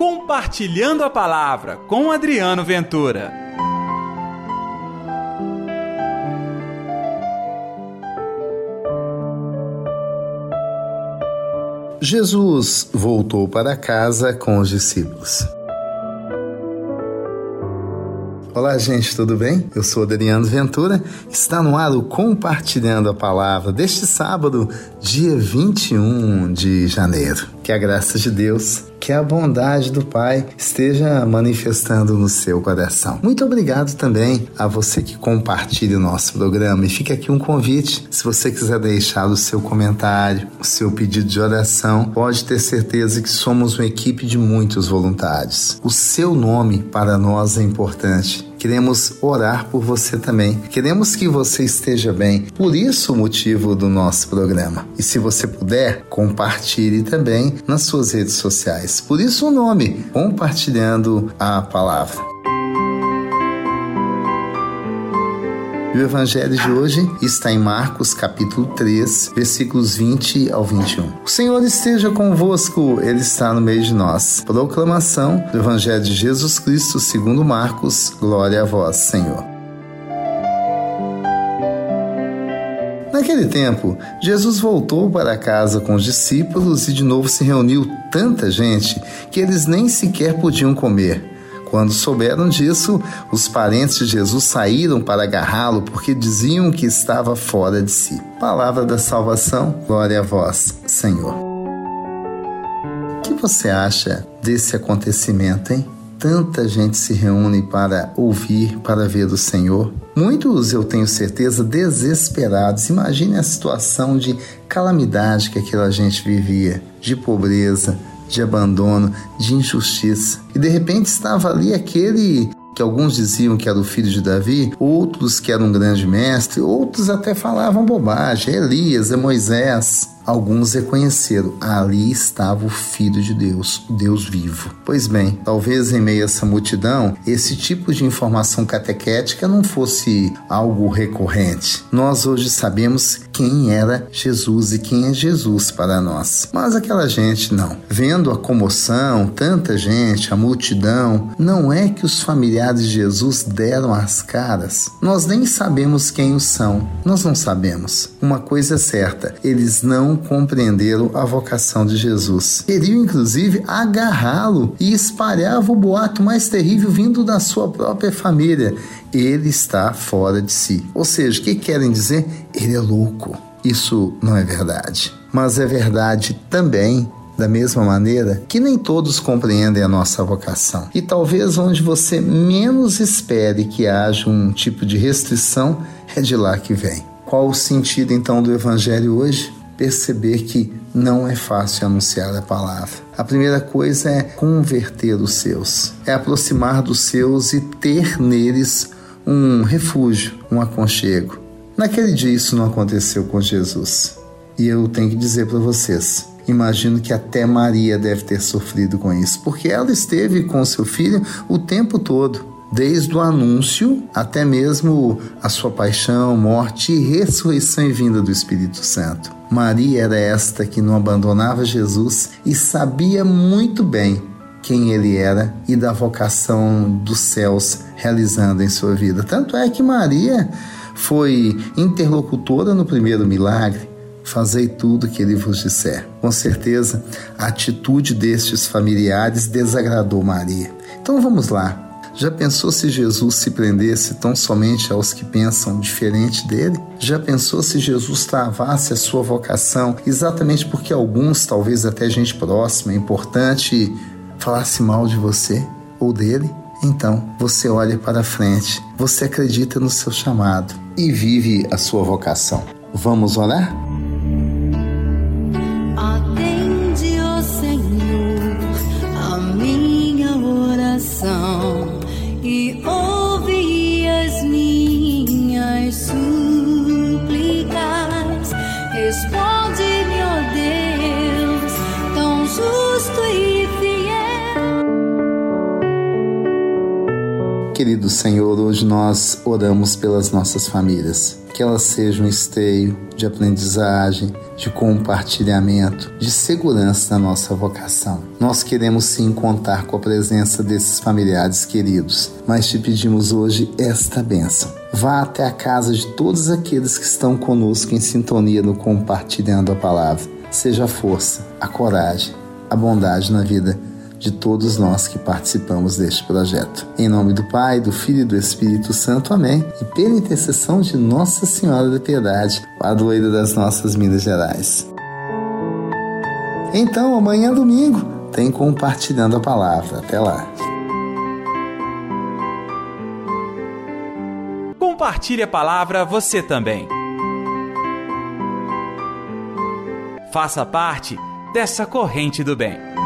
Compartilhando a Palavra com Adriano Ventura. Jesus voltou para casa com os discípulos. Olá, gente, tudo bem? Eu sou Adriano Ventura. Está no ar o Compartilhando a Palavra deste sábado, dia 21 de janeiro. Que a graça de Deus que a bondade do Pai esteja manifestando no seu coração. Muito obrigado também a você que compartilha o nosso programa. E fica aqui um convite: se você quiser deixar o seu comentário, o seu pedido de oração, pode ter certeza que somos uma equipe de muitos voluntários. O seu nome para nós é importante. Queremos orar por você também. Queremos que você esteja bem. Por isso o motivo do nosso programa. E se você puder, compartilhe também nas suas redes sociais. Por isso o nome, compartilhando a palavra. E o evangelho de hoje está em Marcos, capítulo 3, versículos 20 ao 21. O Senhor esteja convosco, ele está no meio de nós. Proclamação do evangelho de Jesus Cristo, segundo Marcos. Glória a vós, Senhor. Naquele tempo, Jesus voltou para casa com os discípulos e de novo se reuniu tanta gente que eles nem sequer podiam comer. Quando souberam disso, os parentes de Jesus saíram para agarrá-lo porque diziam que estava fora de si. Palavra da salvação, glória a vós, Senhor. O que você acha desse acontecimento, hein? Tanta gente se reúne para ouvir, para ver o Senhor. Muitos, eu tenho certeza, desesperados. Imagine a situação de calamidade que aquela gente vivia, de pobreza, de abandono, de injustiça. E de repente estava ali aquele que alguns diziam que era o filho de Davi, outros que era um grande mestre, outros até falavam bobagem, Elias, é Moisés. Alguns reconheceram, ali estava o Filho de Deus, o Deus vivo. Pois bem, talvez em meio a essa multidão, esse tipo de informação catequética não fosse algo recorrente. Nós hoje sabemos quem era Jesus e quem é Jesus para nós. Mas aquela gente não. Vendo a comoção, tanta gente, a multidão, não é que os familiares de Jesus deram as caras. Nós nem sabemos quem os são. Nós não sabemos. Uma coisa é certa, eles não compreenderam a vocação de Jesus. Queriam, inclusive, agarrá-lo e espalhavam o boato mais terrível vindo da sua própria família. Ele está fora de si. Ou seja, o que querem dizer? Ele é louco. Isso não é verdade. Mas é verdade também da mesma maneira que nem todos compreendem a nossa vocação. E talvez onde você menos espere que haja um tipo de restrição, é de lá que vem. Qual o sentido então do Evangelho hoje? Perceber que não é fácil anunciar a palavra. A primeira coisa é converter os seus, é aproximar dos seus e ter neles um refúgio, um aconchego. Naquele dia isso não aconteceu com Jesus. E eu tenho que dizer para vocês, imagino que até Maria deve ter sofrido com isso, porque ela esteve com seu filho o tempo todo desde o anúncio até mesmo a sua paixão, morte ressurreição e vinda do Espírito Santo. Maria era esta que não abandonava Jesus e sabia muito bem quem ele era e da vocação dos céus realizando em sua vida. Tanto é que Maria foi interlocutora no primeiro milagre. Fazei tudo que ele vos disser. Com certeza, a atitude destes familiares desagradou Maria. Então vamos lá. Já pensou se Jesus se prendesse tão somente aos que pensam diferente dele? Já pensou se Jesus travasse a sua vocação exatamente porque alguns, talvez até gente próxima, importante, falasse mal de você ou dele? Então, você olha para frente, você acredita no seu chamado e vive a sua vocação. Vamos orar? Querido Senhor, hoje nós oramos pelas nossas famílias. que ela seja um esteio de aprendizagem, de compartilhamento, de segurança na nossa vocação. Nós queremos sim contar com a presença desses familiares queridos, mas te pedimos hoje esta bênção. Vá até a casa de todos aqueles que estão conosco em sintonia no compartilhando a palavra. Seja a força, a coragem, a bondade na vida de todos nós que participamos deste projeto. Em nome do Pai, do Filho e do Espírito Santo. Amém. E pela intercessão de Nossa Senhora da Piedade, padroeira das nossas Minas Gerais. Então, amanhã domingo, tem compartilhando a palavra. Até lá. Compartilhe a palavra você também. Faça parte dessa corrente do bem.